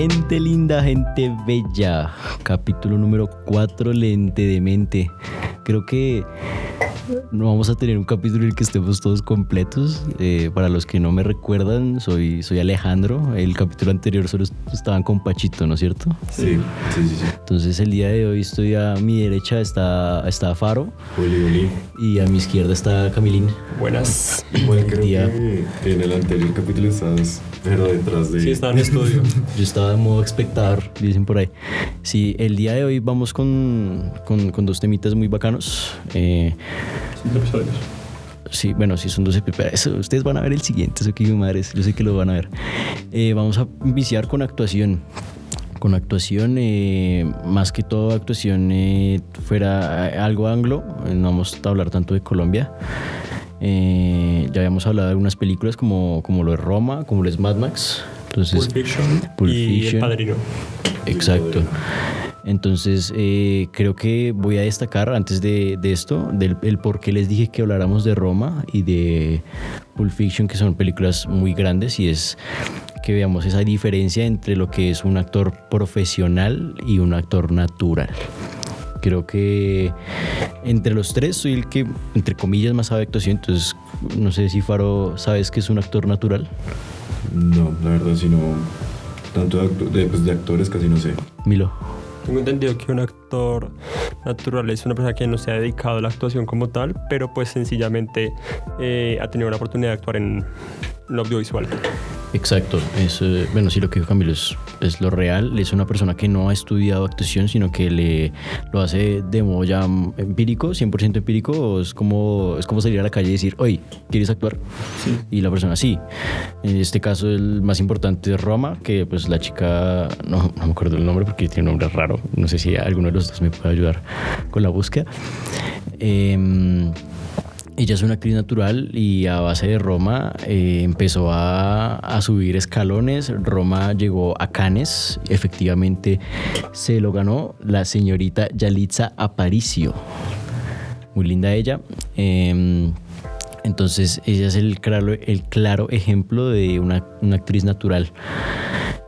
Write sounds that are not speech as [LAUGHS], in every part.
Gente linda, gente bella. Capítulo número 4, lente de mente. Creo que no vamos a tener un capítulo en el que estemos todos completos. Eh, para los que no me recuerdan, soy, soy Alejandro. El capítulo anterior solo estaban con Pachito, ¿no es cierto? Sí, sí, sí. sí. Entonces el día de hoy estoy a mi derecha está, está Faro Oli. y a mi izquierda está Camilín. Buenas. Igual creo día. que en el anterior capítulo estabas, pero detrás de... Sí, estaba en estudio. [LAUGHS] Yo estaba en modo espectador, dicen por ahí. Sí, el día de hoy vamos con, con, con dos temitas muy bacanos. Eh, Episodios. Sí, bueno, sí son 12 pero eso, ustedes van a ver el siguiente, eso que mi madre, yo sé que lo van a ver. Eh, vamos a viciar con actuación. Con actuación, eh, más que todo actuación eh, fuera eh, algo anglo, eh, no vamos a hablar tanto de Colombia. Eh, ya habíamos hablado de algunas películas como, como lo de Roma, como lo es Mad Max. Entonces, Pulp Fiction Pulp y Fiction. El Padrino. Exacto. Entonces, eh, creo que voy a destacar antes de, de esto, del el por qué les dije que habláramos de Roma y de Pulp Fiction, que son películas muy grandes, y es que veamos esa diferencia entre lo que es un actor profesional y un actor natural. Creo que entre los tres soy el que, entre comillas, más sabe actuación, entonces no sé si Faro sabes que es un actor natural. No, la verdad, si no... Tanto de, pues, de actores casi no sé. Milo. Tengo entendido que un actor natural es una persona que no se ha dedicado a la actuación como tal, pero pues sencillamente eh, ha tenido la oportunidad de actuar en lo audiovisual. Exacto, es, eh, bueno, sí, lo que dijo Camilo es, es lo real. Es una persona que no ha estudiado actuación, sino que le, lo hace de modo ya empírico, 100% empírico. Es como, es como salir a la calle y decir, oye, ¿quieres actuar? Y la persona sí. En este caso, el más importante es Roma, que pues la chica, no, no me acuerdo el nombre porque tiene un nombre raro. No sé si alguno de los dos me puede ayudar con la búsqueda. Em, ella es una actriz natural y a base de Roma eh, empezó a, subir escalones. Roma llegó a Cannes. Efectivamente se lo ganó la señorita Yalitza Aparicio. Muy linda ella. Eh, entonces ella es el claro, el claro ejemplo de una, una actriz natural.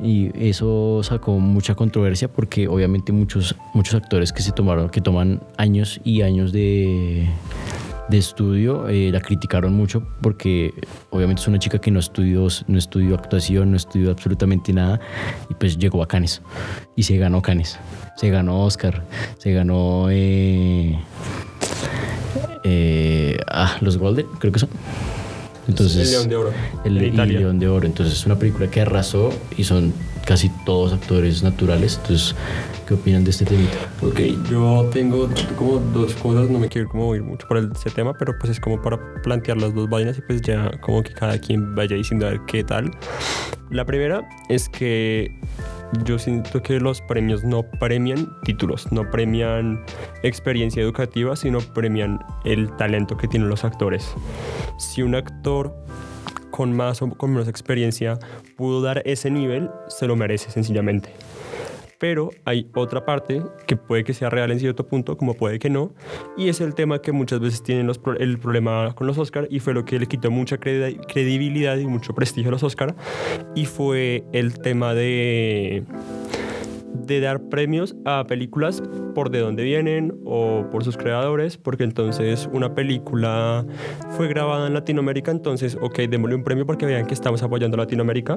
Y eso sacó mucha controversia porque obviamente muchos, muchos actores que se tomaron, que toman años y años de, de estudio, eh, la criticaron mucho porque obviamente es una chica que no estudió, no estudió actuación, no estudió absolutamente nada y pues llegó a Cannes y se ganó Cannes, se ganó Oscar, se ganó eh, eh, ah, los Golden, creo que son. Entonces, el León de Oro. el, Italia. León de Oro. Entonces es una película que arrasó y son casi todos actores naturales. Entonces, ¿qué opinan de este temita? Ok, yo tengo como dos cosas, no me quiero como ir mucho por ese tema, pero pues es como para plantear las dos vainas y pues ya como que cada quien vaya diciendo a ver qué tal. La primera es que yo siento que los premios no premian títulos, no premian experiencia educativa, sino premian el talento que tienen los actores. Si un actor con más o con menos experiencia pudo dar ese nivel, se lo merece sencillamente. Pero hay otra parte que puede que sea real en cierto punto, como puede que no, y es el tema que muchas veces tienen los pro- el problema con los Oscar y fue lo que le quitó mucha credi- credibilidad y mucho prestigio a los Oscar y fue el tema de de dar premios a películas por de dónde vienen o por sus creadores, porque entonces una película fue grabada en Latinoamérica, entonces, ok, démosle un premio porque vean que estamos apoyando a Latinoamérica.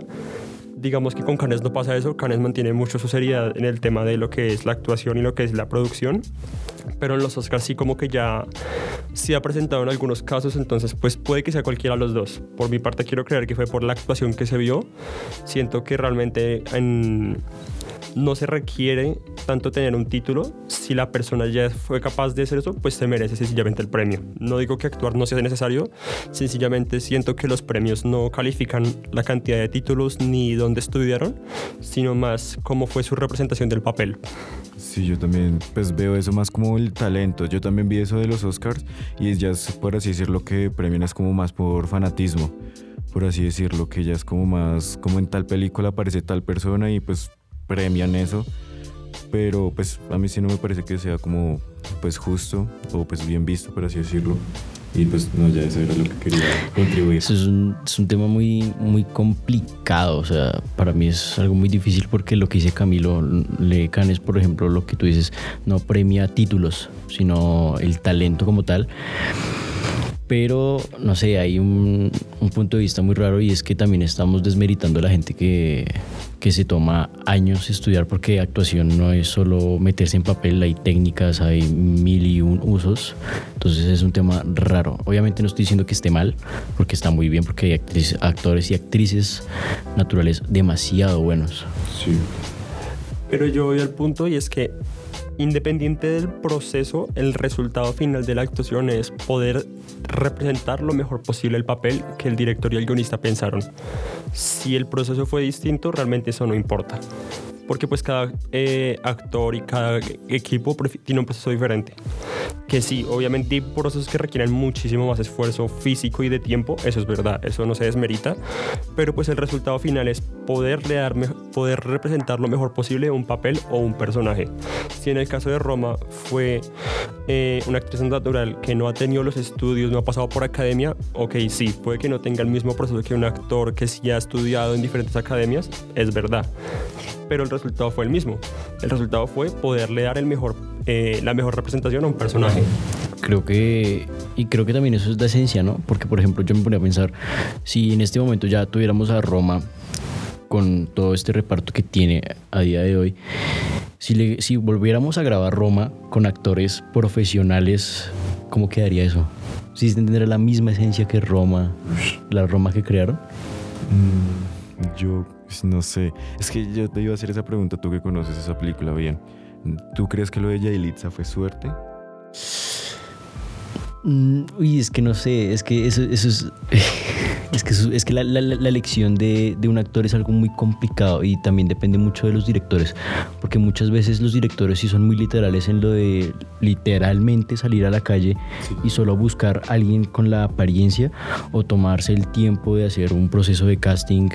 Digamos que con Cannes no pasa eso, Cannes mantiene mucho su seriedad en el tema de lo que es la actuación y lo que es la producción, pero en los Oscars sí como que ya se ha presentado en algunos casos, entonces pues puede que sea cualquiera de los dos. Por mi parte quiero creer que fue por la actuación que se vio, siento que realmente en no se requiere tanto tener un título. Si la persona ya fue capaz de hacer eso, pues se merece sencillamente el premio. No digo que actuar no sea necesario, sencillamente siento que los premios no califican la cantidad de títulos ni dónde estudiaron, sino más cómo fue su representación del papel. Sí, yo también pues veo eso más como el talento. Yo también vi eso de los Oscars y ya es por así decirlo que premian es como más por fanatismo, por así decirlo, que ya es como más como en tal película aparece tal persona y pues premian eso. Pero pues a mí sí no me parece que sea como pues justo o pues bien visto, por así decirlo. Y pues no, ya eso era lo que quería contribuir. Eso es un, es un tema muy, muy complicado, o sea, para mí es algo muy difícil porque lo que dice Camilo Le Canes, por ejemplo, lo que tú dices, no premia títulos, sino el talento como tal. Pero, no sé, hay un, un punto de vista muy raro y es que también estamos desmeritando a la gente que, que se toma años estudiar porque actuación no es solo meterse en papel, hay técnicas, hay mil y un usos. Entonces es un tema raro. Obviamente no estoy diciendo que esté mal, porque está muy bien, porque hay actrices- actores y actrices naturales demasiado buenos. Sí. Pero yo voy al punto y es que independiente del proceso, el resultado final de la actuación es poder representar lo mejor posible el papel que el director y el guionista pensaron. Si el proceso fue distinto, realmente eso no importa. Porque pues cada eh, actor y cada equipo tiene un proceso diferente. Que sí, obviamente hay procesos que requieren muchísimo más esfuerzo físico y de tiempo, eso es verdad, eso no se desmerita, pero pues el resultado final es poderle dar, poder representar lo mejor posible un papel o un personaje. Si en el caso de Roma fue eh, una actriz natural que no ha tenido los estudios, no ha pasado por academia, ok, sí, puede que no tenga el mismo proceso que un actor que sí ha estudiado en diferentes academias, es verdad, pero el resultado fue el mismo. El resultado fue poderle dar el mejor, eh, la mejor representación a un personaje. Creo que, y creo que también eso es la esencia, ¿no? Porque, por ejemplo, yo me ponía a pensar, si en este momento ya tuviéramos a Roma con todo este reparto que tiene a día de hoy, si, le- si volviéramos a grabar Roma con actores profesionales, ¿cómo quedaría eso? Si tendría la misma esencia que Roma, la Roma que crearon. Mm, yo pues, no sé. Es que yo te iba a hacer esa pregunta, tú que conoces esa película bien. ¿Tú crees que lo de Yailitza fue suerte? Mm, Uy, es que no sé, es que eso, eso es. [LAUGHS] Es que, es que la, la- la- la elección de, de un actor es algo muy complicado y también depende mucho de los directores. Porque muchas veces los directores sí son muy literales en lo de literalmente salir a la calle y solo buscar a alguien con la apariencia o tomarse el tiempo de hacer un proceso de casting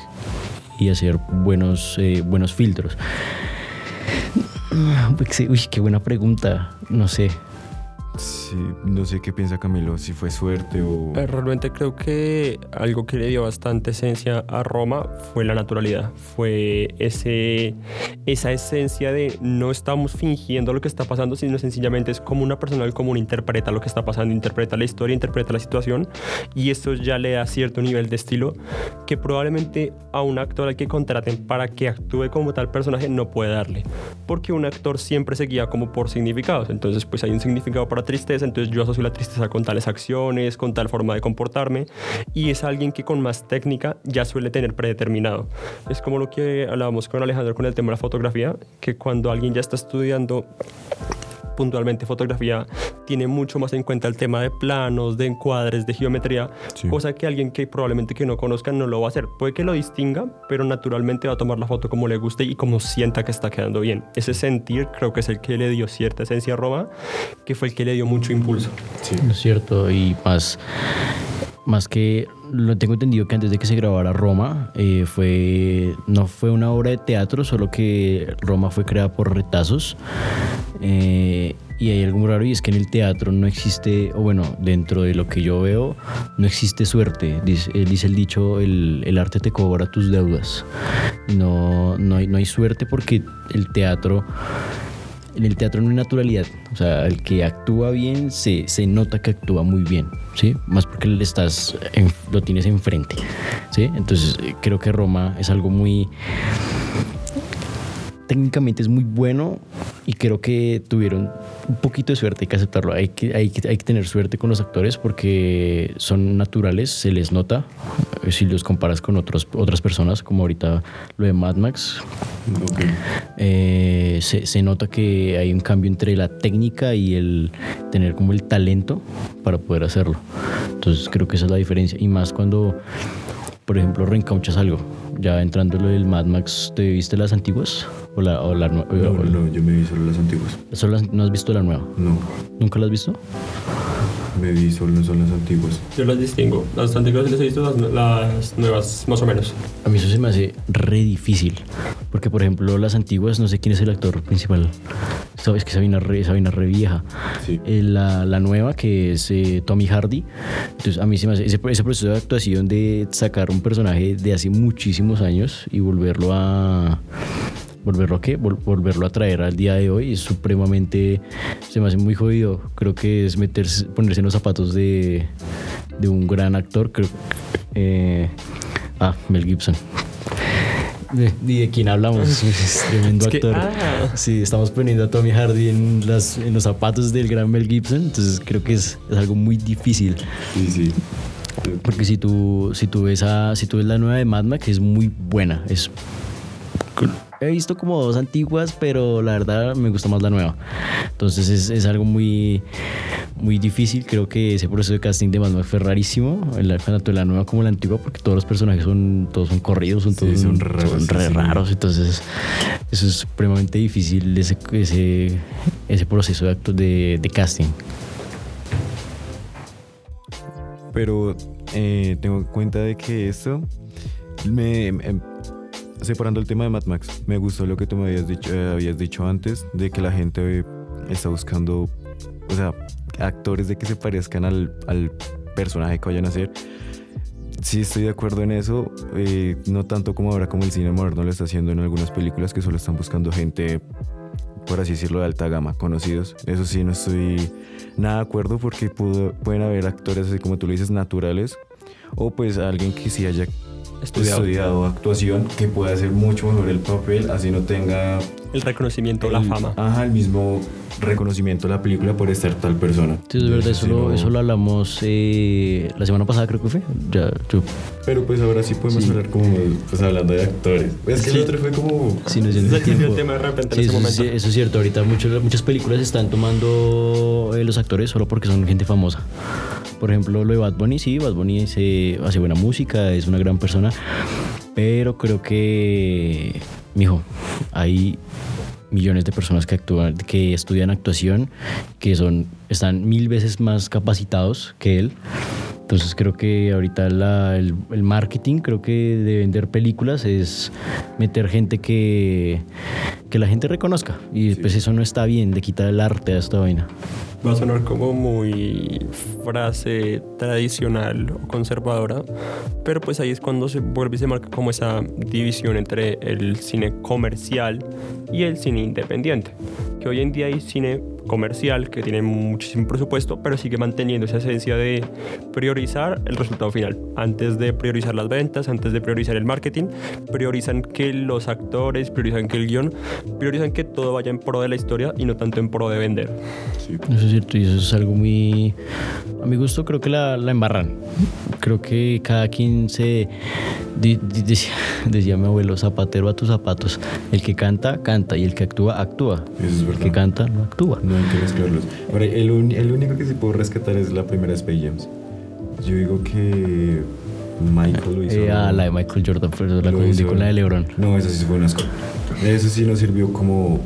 y hacer buenos, eh, buenos filtros. Uy, Uy, qué buena pregunta. No sé. Sí, no sé qué piensa Camilo, si fue suerte o... Eh, Realmente creo que algo que le dio bastante esencia a Roma fue la naturalidad, fue ese, esa esencia de no estamos fingiendo lo que está pasando, sino sencillamente es como una persona común interpreta lo que está pasando, interpreta la historia, interpreta la situación y esto ya le da cierto nivel de estilo que probablemente a un actor al que contraten para que actúe como tal personaje no puede darle, porque un actor siempre se guía como por significados, entonces pues hay un significado para tristeza, entonces yo asocio la tristeza con tales acciones, con tal forma de comportarme y es alguien que con más técnica ya suele tener predeterminado. Es como lo que hablábamos con Alejandro con el tema de la fotografía, que cuando alguien ya está estudiando puntualmente fotografía tiene mucho más en cuenta el tema de planos, de encuadres, de geometría, Sí. cosa que alguien que probablemente que no conozca no lo va a hacer. Puede que lo distinga, pero naturalmente va a tomar la foto como le guste y como sienta que está quedando bien. Ese sentir creo que es el que le dio cierta esencia a Roma, que fue el que le dio mucho impulso. Sí. No es cierto, y más, más que lo tengo entendido que antes de que se grabara Roma, eh, fue, no fue una obra de teatro, solo que Roma fue creada por retazos. eh, y hay algo raro y es que en el teatro no existe, o bueno, dentro de lo que yo veo, no existe suerte. Dice, eh, dice el dicho, el, el arte te cobra tus deudas. No, no, hay, no hay suerte porque el teatro en el teatro no hay naturalidad. O sea, el que actúa bien se, se nota que actúa muy bien, ¿sí? Más porque le estás lo tienes enfrente, ¿sí? Entonces eh, creo que Roma es algo muy... Técnicamente es muy bueno y creo que tuvieron un poquito de suerte, hay que aceptarlo. Hay que, hay hay que tener suerte con los actores porque son naturales, se les nota. Eh, Si los comparas con otros, otras personas, como ahorita lo de Mad Max, eh, se, se nota que hay un cambio entre la técnica y el tener como el talento para poder hacerlo. Entonces creo que esa es la diferencia. Y más cuando, por ejemplo, reencauchas algo. Ya entrando en lo del Mad Max, ¿te viste las antiguas? ¿O la, o la No, o no, yo me vi solo las antiguas. solo las- ¿No has visto la nueva? No. ¿Nunca la has visto? Me vi solo son las antiguas. Yo las distingo. Las antiguas las he visto, las, las nuevas más o menos. A mí eso se me hace re difícil. Porque, por ejemplo, las antiguas, no sé quién es el actor principal. Sabes que Sabina re, Sabina re vieja. Sí. Eh, la, la nueva, que es eh, Tommy Hardy. Entonces, a mí se me hace ese, ese proceso de actuación de sacar un personaje de hace muchísimos años y volverlo a volverlo a qué? Vol- volverlo a traer al día de hoy es supremamente se me hace muy jodido creo que es meterse ponerse en los zapatos de, de un gran actor creo eh, ah Mel Gibson de, de quién hablamos [LAUGHS] es tremendo Es que- actor ah. sí estamos poniendo a Tommy Hardy en, las, en los zapatos del gran Mel Gibson entonces creo que es, es algo muy difícil Sí, sí. porque si tú, si tú ves a, si tú ves la nueva de Mad Max, es muy buena. Es he visto como dos antiguas, pero la verdad me gusta más la nueva. Entonces es, es algo muy, muy difícil. Creo que ese proceso de casting de Mad Max fue rarísimo, en la- tanto la nueva como la antigua, porque todos los personajes son, todos son corridos, son Sí, todos son raros, son sí, re sí. raros. Entonces eso es supremamente difícil ese, ese, ese proceso de, acto de, de casting. Pero eh, tengo cuenta de que esto me, me- separando el tema de Mad Max, me gustó lo que tú me habías dicho, eh, habías dicho antes, de que la gente está buscando, o sea, actores de que se parezcan al, al personaje que vayan a hacer. Sí estoy de acuerdo en eso, eh, no tanto como ahora como el cine moderno lo está haciendo en algunas películas que solo están buscando gente, por así decirlo, de alta gama, conocidos. Eso sí, no estoy nada de acuerdo porque pudo- pueden haber actores, así como tú lo dices, naturales, o pues alguien que sí haya Estudiado. estudiado, actuación, que pueda hacer mucho mejor el papel, así no tenga El reconocimiento, la el- fama. Ajá, el mismo reconocimiento de la película por estar tal persona. Sí, es verdad, eso, sí lo, no- eso lo hablamos eh, la semana pasada, creo que fue. Ya, yo, Pero pues ahora sí podemos Sí. hablar como, pues hablando de actores. Es que Sí. el otro fue como... sí, dio desvió el tiempo. tema de repente Sí, en ese eso, momento. sí, eso es cierto. Ahorita muchas, muchas películas están tomando eh, los actores solo porque son gente famosa. Por ejemplo, lo de Bad Bunny, sí, Bad Bunny se, hace buena música, es una gran persona. Pero creo que, mijo, hay millones de personas que actúan, que estudian actuación, que son, están mil veces más capacitados que él. Entonces creo que ahorita la- el, el marketing, creo que de vender películas es meter gente que, que la gente reconozca. Y pues eso no está bien, de quitar el arte a esta vaina. Va a sonar como muy frase tradicional o conservadora, pero pues ahí es cuando se vuelve y se marca como esa división entre el cine comercial y el cine independiente. Que hoy en día hay cine comercial que tiene muchísimo presupuesto, pero sigue manteniendo esa esencia de priorizar el resultado final. Antes de priorizar las ventas, antes de priorizar el marketing, priorizan que los actores, priorizan que el guion, priorizan que todo vaya en pro de la historia y no tanto en pro de vender. Eso es cierto, y eso es algo muy... A mi gusto creo que la, la embarran. Creo que cada quien se... di- di- decía, [LAUGHS] decía mi abuelo, zapatero a tus zapatos. El que canta, canta, y el que actúa, actúa. Eso es El verdad. que canta, no actúa. No hay que mezclarlos. Ahora, el, un- el único que sí puedo rescatar es la primera Space Jams. Yo digo que Michael lo hizo. Eh, ah, la de Michael Jordan, pero la confundí con la de LeBron. No, esa sí fue un asco. Eso sí no sirvió como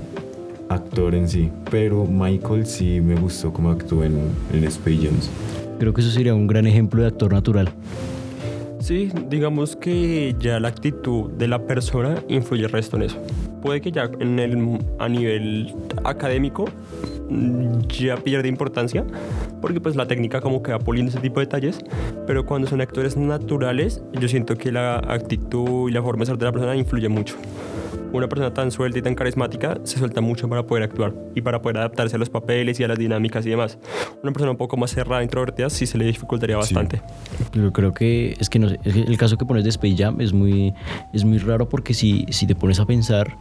actor en sí. Pero Michael sí me gustó como actuó en, en Space Jams. Creo que eso sería un gran ejemplo de actor natural. Sí, digamos que ya la actitud de la persona influye el resto en eso. Puede que ya en el, a nivel académico mm, ya pierde importancia, porque pues la técnica como que va puliendo ese tipo de detalles, pero cuando son actores naturales, yo siento que la actitud y la forma de ser de la persona influye mucho. Una persona tan suelta y tan carismática se suelta mucho para poder actuar y para poder adaptarse a los papeles y a las dinámicas y demás. Una persona un poco más cerrada, introvertida, sí se le dificultaría bastante. Pero creo que es que no sé, es que el caso que pones de Space Jam es muy, es muy raro porque si, si te pones a pensar,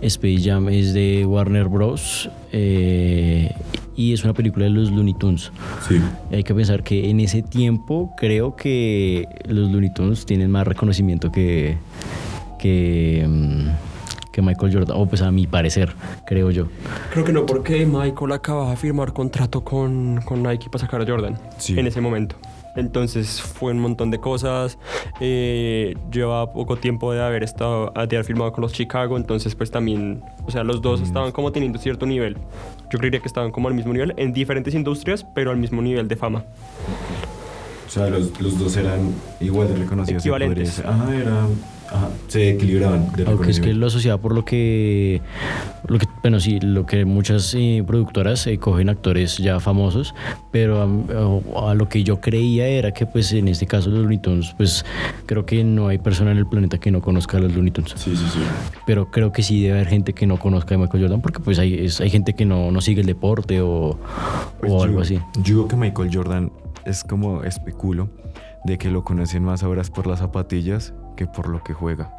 Space Jam es de Warner Bros. eh, y es una película de los Looney Tunes. Sí. Hay que pensar que en ese tiempo creo que los Looney Tunes tienen más reconocimiento que, que, mm, que Michael Jordan, o pues a mi parecer, creo yo. Creo que no, porque Michael acaba de firmar contrato con, con Nike para sacar a Jordan Sí. en ese momento. Entonces fue un montón de cosas. Eh, lleva poco tiempo de haber estado, de haber filmado con los Chicago, entonces pues también, o sea, los dos estaban como teniendo cierto nivel. Yo creería que estaban como al mismo nivel en diferentes industrias, pero al mismo nivel de fama. O sea, los, los dos eran igual de reconocidos. Equivalentes. Ajá, eran, ajá, se equilibraban Aunque es que lo asociaba por lo que, lo que bueno, sí, lo que muchas eh, productoras eh, cogen actores ya famosos, pero a, a lo que yo creía era que pues en este caso los Looney Tunes, pues creo que no hay persona en el planeta que no conozca a los Looney Tunes. Sí, sí, sí. Pero creo que sí debe haber gente que no conozca a Michael Jordan porque pues hay, es- hay gente que no, no sigue el deporte o, Pues o yo- algo así. Yo digo que Michael Jordan es como especulo de que lo conocen más ahora por las zapatillas que por lo que juega.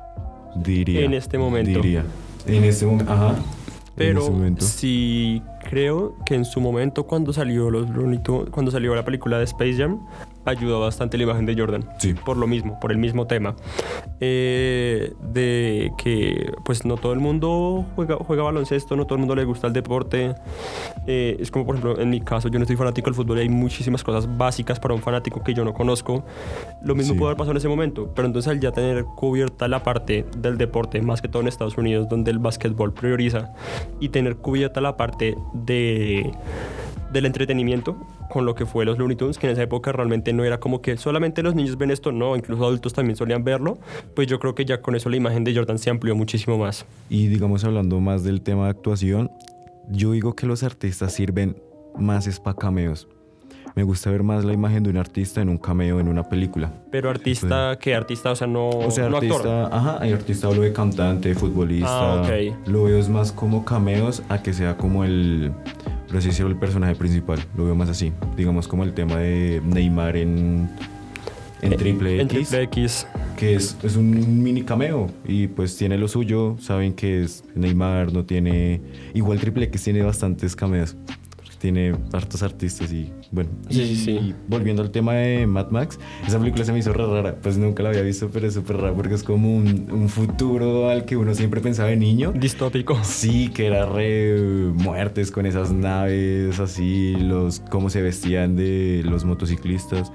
Diría. En este momento. Diría. En este momento. Ajá. Pero este momento. sí creo que en su momento cuando salió los Looney Tunes- cuando salió la película de Space Jam, ayudó bastante la imagen de Jordan. Sí. Por lo mismo, por el mismo tema. Eh, de que pues no todo el mundo juega, juega baloncesto, no todo el mundo le gusta el deporte. Eh, es como por ejemplo en mi caso, yo no soy fanático del fútbol y hay muchísimas cosas básicas para un fanático que yo no conozco. Lo mismo Sí. pudo haber pasado en ese momento, pero entonces al ya tener cubierta la parte del deporte, más que todo en Estados Unidos, donde el básquetbol prioriza, y tener cubierta la parte de del entretenimiento con lo que fue los Looney Tunes, que en esa época realmente no era como que solamente los niños ven esto, no, incluso adultos también solían verlo, pues yo creo que ya con eso la imagen de Jordan se amplió muchísimo más. Y digamos, hablando más del tema de actuación, yo digo que los artistas sirven más es para cameos. Me gusta ver más la imagen de un artista en un cameo en una película. Pero artista, ¿qué artista? O sea, no, O sea, no artista, actor. ajá, hay artista hablo de cantante, futbolista. Ah, ok. Lo veo es más como cameos a que sea como el, así decirlo, el personaje principal. Lo veo más así. Digamos como el tema de Neymar en, en Triple Eh, En X, Triple X. que es, es un mini cameo y pues tiene lo suyo. Saben que es Neymar, no tiene... Igual Triple X tiene bastantes cameos. Tiene hartos artistas y bueno. Sí, y, sí, y volviendo al tema de Mad Max, esa película se me hizo re rara. Pues nunca la había visto, pero es súper rara porque es como un, un futuro al que uno siempre pensaba de niño. Distópico. Sí, que era re muertes con esas naves así, los cómo se vestían de los motociclistas.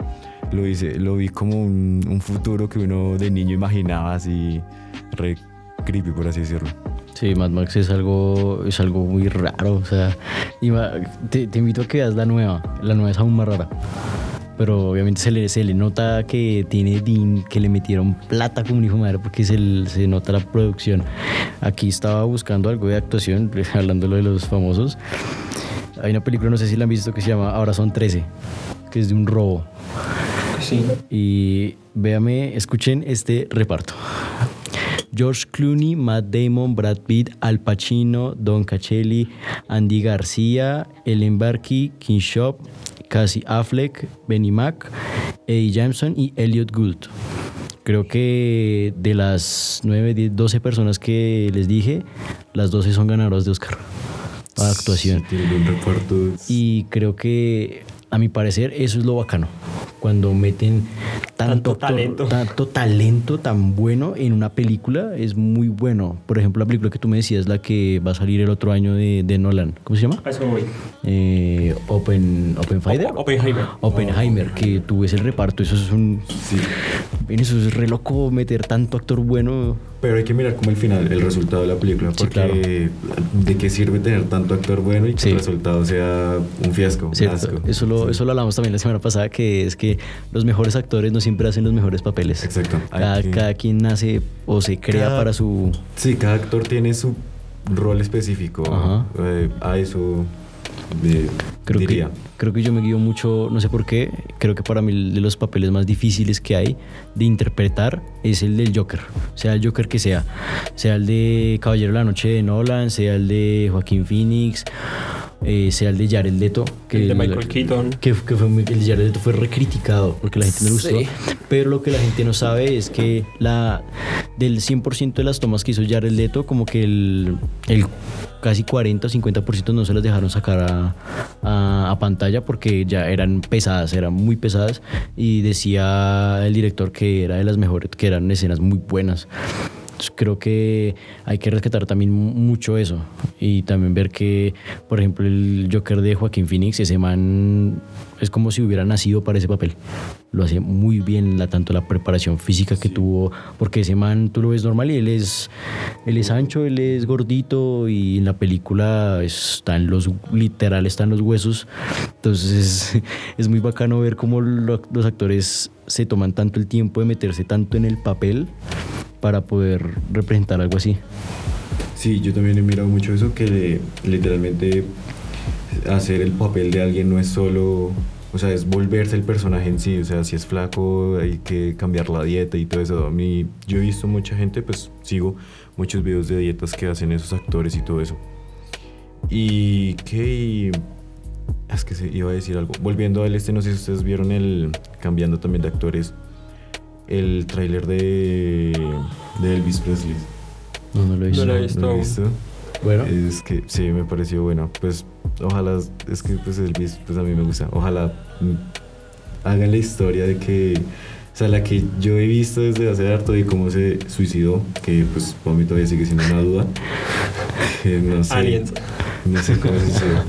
Lo hice, lo vi como un, un futuro que uno de niño imaginaba así, re creepy por así decirlo. Sí, Mad Max es algo, es algo muy raro. O sea, y te, te invito a que veas la nueva. La nueva es aún más rara. Pero obviamente se le, se le nota que tiene din, que le metieron plata como un hijo de madre porque se, se nota la producción. Aquí estaba buscando algo de actuación, [LAUGHS] hablando de los famosos. Hay una película, no sé si la han visto, que se llama Ahora son 13, que es de un robo. Sí. Y véame, escuchen este reparto. George Clooney, Matt Damon, Brad Pitt, Al Pacino, Don Cachelli, Andy García, Ellen Barkey, King Shop, Cassie Affleck, Benny Mac, Eddie Jameson y Elliot Gould. Creo que de las 9, 10, 12 personas que les dije, las 12 son ganadoras de Oscar a actuación. Sí. Y creo que, a mi parecer, eso es lo bacano. Cuando meten tanto, talento. tanto talento tan bueno en una película, es muy bueno. Por ejemplo, la película que tú me decías, la que va a salir el otro año de, de Nolan. ¿Cómo se llama? A eso voy. Eh, Open, Open Fighter. Oppenheimer. Oppenheimer, que tú ves el reparto. Eso es un. Sí. ven, Eso es re loco meter tanto actor bueno. Pero hay que mirar como el final, el resultado de la película, Sí, porque claro. de qué sirve tener tanto actor bueno y que Sí. el resultado sea un fiasco, asco. Eso, lo, Sí. eso lo hablamos también la semana pasada, que es que los mejores actores no siempre hacen los mejores papeles. Exacto. Cada, que- cada quien nace o se crea Cada- para su... Sí, cada actor tiene su rol específico. Ajá. Eh, a eso eh, Creo diría. que, creo que yo me guío mucho, no sé por qué, creo que para mí de los papeles más difíciles que hay de interpretar es el del Joker, sea el Joker que sea, sea el de Caballero de la Noche de Nolan, sea el de Joaquín Phoenix, eh, sea el de Jared Leto, que El de Michael Keaton. que, que fue el de Jared Leto fue recriticado porque la gente no le gustó, Sí. pero lo que la gente no sabe es que la del 100% de las tomas que hizo Jared Leto, como que el, el casi 40 o 50% no se las dejaron sacar a, a- a pantalla porque ya eran pesadas, eran muy pesadas y decía el director que era de las mejores, que eran escenas muy buenas. Creo que hay que rescatar también mucho eso y también ver que, por ejemplo, el Joker de Joaquín Phoenix, ese man es como si hubiera nacido para ese papel. Lo hace muy bien, la, tanto la preparación física que tuvo, porque ese man tú lo ves normal y él es, él es ancho, él es gordito y en la película están los, literal, están los huesos. Entonces es, [LAUGHS] es muy bacano ver cómo los actores se toman tanto el tiempo de meterse tanto en el papel para poder representar algo así. Sí, yo también he mirado mucho eso, que literalmente hacer el papel de alguien no es solo, o sea, es volverse el personaje en sí, o sea, si es flaco hay que cambiar la dieta y todo eso. A mí, yo he visto mucha gente, pues sigo muchos videos de dietas que hacen esos actores y todo eso. Y que... Es que se iba a decir algo. Volviendo al este, no sé si ustedes vieron el... Cambiando también de actores. El tráiler de, de Elvis Presley. No, no lo he visto. No lo he visto. ¿No lo he visto? Bueno. Es que sí, me pareció bueno. Pues ojalá, es que pues Elvis, pues a mí me gusta. Ojalá mm, hagan la historia de que, o sea, la que yo he visto desde hace harto y cómo se suicidó, que pues para mí todavía sigue siendo una duda. [LAUGHS] Que no sé. Aliens. No sé cómo se suicidó.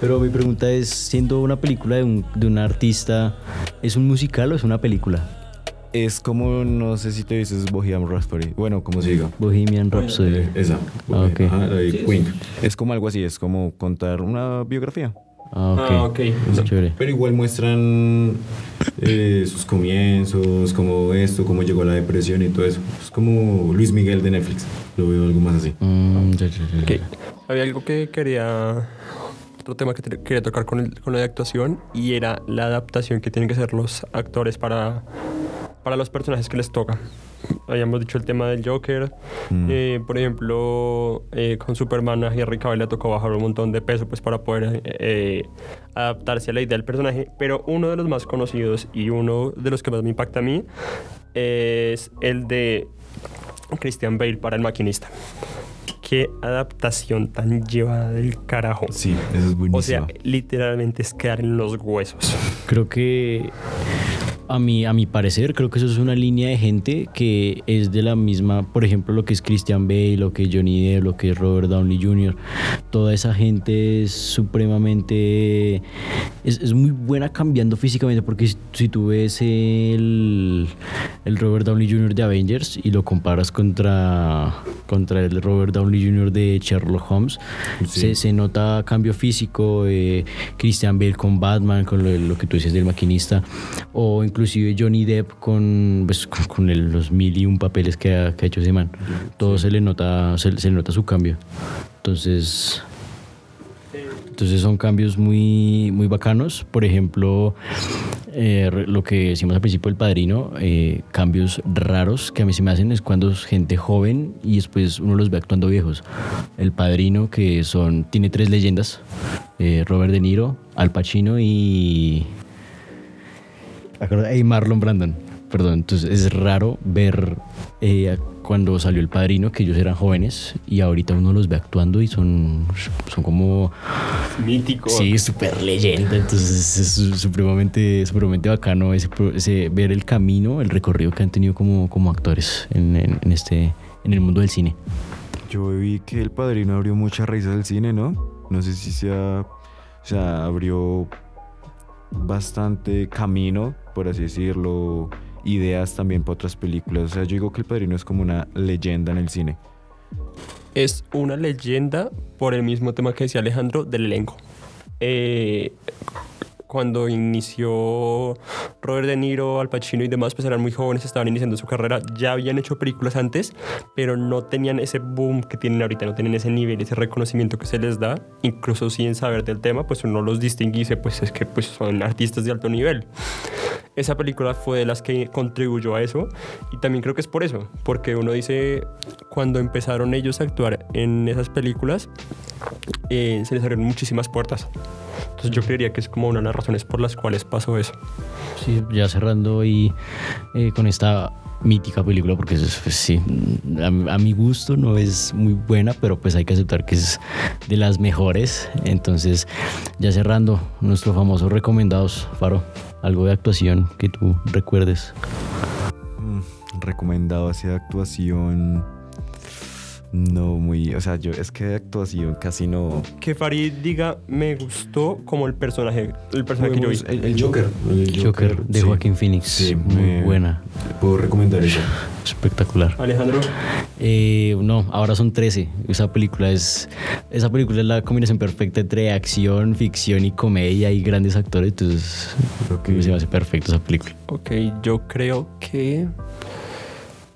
Pero mi pregunta es, siendo una película de un, de un artista, ¿es un musical o es una película? Es como, no sé si te dices Bohemian Rhapsody. Bueno, como se diga. Bohemian Rhapsody. Eh, Esa. Ah, ok. Ajá, la de Sí, sí. Queen. Es como algo así, es como contar una biografía. Ah, ok. Ah, ok. Chévere. Pero igual muestran eh, sus comienzos, como esto, cómo llegó a la depresión y todo eso. Es como Luis Miguel de Netflix. Lo veo algo más así. Mm, ya, ya, ya, Ok. ya. Había algo que quería. Otro tema que te- quería tocar con, el, con lo de actuación y era la adaptación que tienen que hacer los actores para, para los personajes que les toca. Habíamos dicho el tema del Joker. Mm. Eh, por ejemplo, eh, con Superman a Henry Cavill le tocó bajar un montón de peso pues, para poder eh, adaptarse a la idea del personaje. Pero uno de los más conocidos y uno de los que más me impacta a mí es el de Christian Bale para el maquinista. Qué adaptación tan llevada del carajo. Sí, eso es buenísimo. O sea, literalmente es quedar en los huesos. Creo que a mi, a mi parecer, creo que eso es una línea de gente que es de la misma, por ejemplo, lo que es Christian Bale, lo que es Johnny Depp, lo que es Robert Downey Jr. Toda esa gente es supremamente... Es, es muy buena cambiando físicamente porque si, si tú ves el, el Robert Downey Jr. de Avengers y lo comparas contra, contra el Robert Downey Jr. de Sherlock Holmes, Sí. se, se nota cambio físico, eh, Christian Bale con Batman, con lo, lo que tú dices del maquinista, o inclusive Johnny Depp con, pues, [LAUGHS] con, con el- los mil y un papeles que ha, que ha hecho ese man. Todo se le nota, se, se le nota su cambio. Entonces, entonces son cambios muy, muy bacanos. Por ejemplo, eh, lo que decimos al principio del padrino, eh, cambios raros que a mí se me hacen es cuando es gente joven y después uno los ve actuando viejos. El padrino, que son, tiene tres leyendas: eh, Robert De Niro, Al Pacino y. acuerda- y Marlon Brandon. Perdón, entonces es raro ver eh, cuando salió el padrino que ellos eran jóvenes y ahorita uno los ve actuando y son, son como Mítico. Sí, súper leyenda. Entonces es su- supremamente, supremamente bacano ese, ese- ver el camino, el recorrido que han tenido como, como actores en, en- en este, en el mundo del cine. Yo vi que el padrino abrió muchas raíces del cine, ¿no? No sé si sea. O sea, abrió bastante camino, por así decirlo, ideas también para otras películas. O sea, yo digo que el padrino es como una leyenda en el cine. Es una leyenda por el mismo tema que decía Alejandro del elenco. Eh, cuando inició Robert De Niro, Al Pacino y demás, pues eran muy jóvenes, estaban iniciando su carrera, ya habían hecho películas antes, pero no tenían ese boom que tienen ahorita, no tenían ese nivel, ese reconocimiento que se les da, incluso sin saber del tema, pues uno los distingue y dice, pues es que pues son artistas de alto nivel. Esa película fue de las que contribuyó a eso y también creo que es por eso, porque uno dice, cuando empezaron ellos a actuar en esas películas, eh, se les abrieron muchísimas puertas. Entonces yo creería que es como una de las razones por las cuales pasó eso. Sí, ya cerrando y eh, con esta mítica película, porque es, pues, sí, a, mi gusto no es muy buena, pero pues hay que aceptar que es de las mejores. Entonces, ya cerrando, nuestros famosos recomendados, Faro, algo de actuación que tú recuerdes. Mm, recomendado de actuación. No, muy. O sea, yo es que de actuación casi no. Que Farid diga, me gustó como el personaje, el personaje que yo vi. El, el Joker. el Joker de sí. Joaquín Phoenix. Sí, Muy me- buena. Puedo recomendar eso. Espectacular. Alejandro, Eh, no, ahora son 13. Esa película es esa película es la combinación perfecta entre acción, ficción y comedia y grandes actores. Entonces, Ok. se me hace perfecta esa película. ok, yo creo que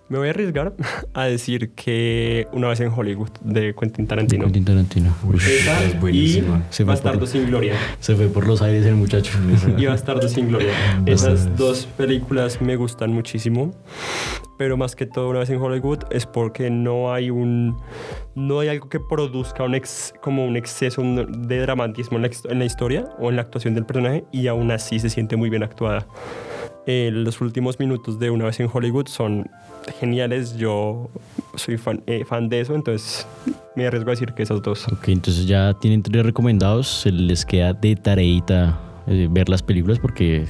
me voy a arriesgar a decir que una vez en Hollywood de Quentin Tarantino. Quentin Tarantino. Uy, Esa es buenísima. Se y fue Bastardo por- sin Gloria. se fue por los aires el muchacho. y Bastardo sin Gloria. [LAUGHS] Esas dos películas me gustan muchísimo. Pero más que todo, una vez en Hollywood, es porque no hay un. No hay algo que produzca un ex, como un exceso de dramatismo en la, en la historia o en la actuación del personaje, y aún así se siente muy bien actuada. Eh, los últimos minutos de Una vez en Hollywood son geniales. Yo soy fan, eh, fan de eso, entonces me arriesgo a decir que esas dos. Ok, entonces ya tienen tres recomendados. Les queda de tareita eh, ver las películas porque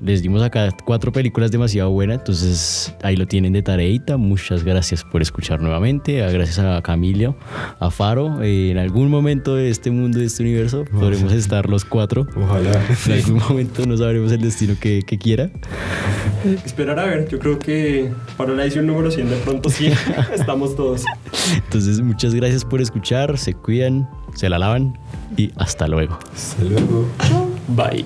les dimos acá cuatro películas demasiado buenas. Entonces ahí lo tienen de tareita. Muchas gracias por escuchar nuevamente. Ah, Gracias a Camilo, a Faro. Eh, en algún momento de este mundo, de este universo, podremos estar los cuatro. Ojalá. En algún momento no sabremos el destino que, que quiera. Esperar a ver, yo creo que para la edición número 100 de pronto sí [LAUGHS] estamos todos. Entonces, muchas gracias por escuchar. Se cuidan, se la lavan y hasta luego. Hasta luego. Bye.